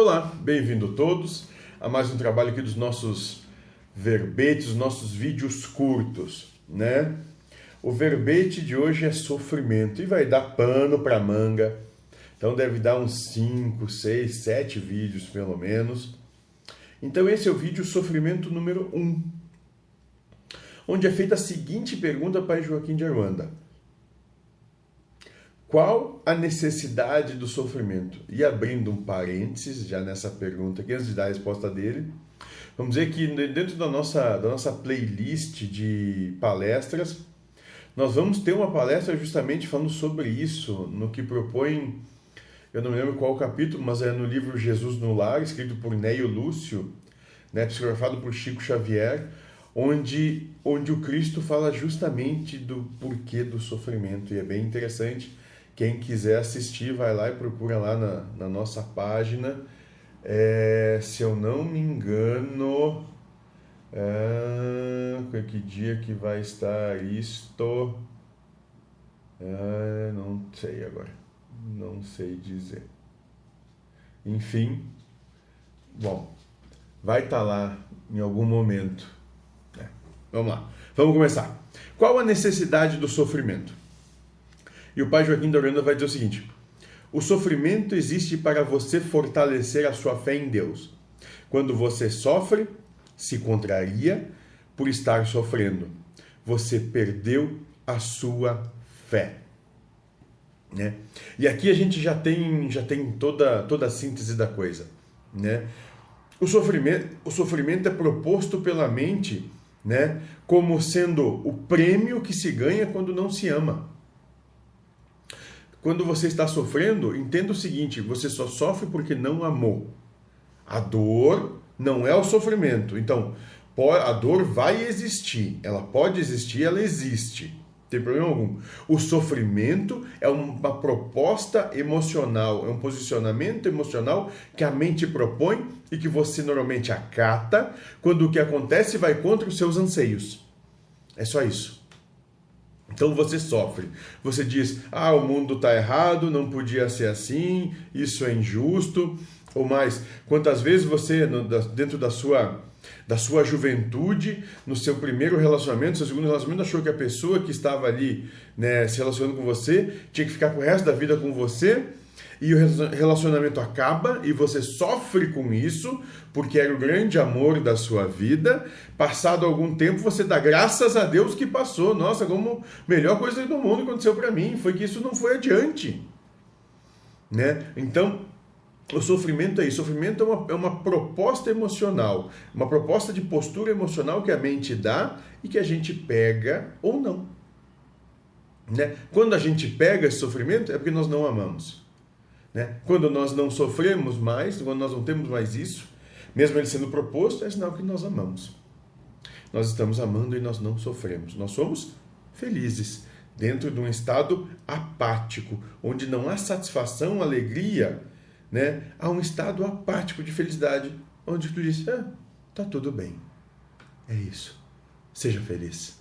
Olá, bem-vindo todos a mais um trabalho aqui dos nossos verbetes, nossos vídeos curtos, né? O verbete de hoje é sofrimento e vai dar pano para manga. Então deve dar uns 5, 6, 7 vídeos pelo menos. Então esse é o vídeo sofrimento número 1. Um, onde é feita a seguinte pergunta para Joaquim de Arruanda. Qual a necessidade do sofrimento? E abrindo um parênteses já nessa pergunta aqui, antes de dar a resposta dele, vamos dizer que dentro da nossa, da nossa playlist de palestras, nós vamos ter uma palestra justamente falando sobre isso, no que propõe, eu não me lembro qual capítulo, mas é no livro Jesus no Lar, escrito por Neio Lúcio, né, psicografado por Chico Xavier, onde, onde o Cristo fala justamente do porquê do sofrimento. E é bem interessante quem quiser assistir, vai lá e procura lá na, na nossa página. É, se eu não me engano, é, que dia que vai estar isto? É, não sei agora. Não sei dizer. Enfim, bom, vai estar lá em algum momento. É, vamos lá, vamos começar. Qual a necessidade do sofrimento? E o pai Joaquim da vai dizer o seguinte: o sofrimento existe para você fortalecer a sua fé em Deus. Quando você sofre, se contraria por estar sofrendo. Você perdeu a sua fé. Né? E aqui a gente já tem, já tem toda, toda a síntese da coisa. Né? O, sofrimento, o sofrimento é proposto pela mente né, como sendo o prêmio que se ganha quando não se ama quando você está sofrendo, entenda o seguinte: você só sofre porque não amou. A dor não é o sofrimento. Então, a dor vai existir. Ela pode existir, ela existe. Não tem problema algum. O sofrimento é uma proposta emocional, é um posicionamento emocional que a mente propõe e que você normalmente acata quando o que acontece vai contra os seus anseios. É só isso. Então você sofre. Você diz: ah, o mundo está errado, não podia ser assim, isso é injusto. Ou mais, quantas vezes você, dentro da sua, da sua juventude, no seu primeiro relacionamento, seu segundo relacionamento, achou que a pessoa que estava ali né, se relacionando com você tinha que ficar o resto da vida com você e o relacionamento acaba e você sofre com isso, porque era o grande amor da sua vida. Passado algum tempo, você dá graças a Deus que passou. Nossa, como melhor coisa do mundo aconteceu para mim, foi que isso não foi adiante. Né? Então, o sofrimento é isso. O sofrimento é uma, é uma proposta emocional, uma proposta de postura emocional que a mente dá e que a gente pega ou não. Né? Quando a gente pega esse sofrimento, é porque nós não amamos. Né? Quando nós não sofremos mais, quando nós não temos mais isso, mesmo ele sendo proposto, é sinal que nós amamos. Nós estamos amando e nós não sofremos. Nós somos felizes dentro de um estado apático, onde não há satisfação, alegria, né? Há um estado apático de felicidade, onde tu diz: ah, tá tudo bem. É isso. Seja feliz.